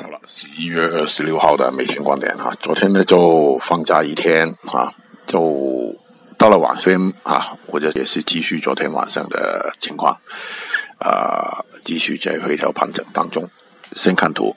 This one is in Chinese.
好了十一月二十六号的每天观点啊昨天呢就放假一天啊就到了晚上啊我就也是继续昨天晚上的情况啊继续在回调盘整当中先看图。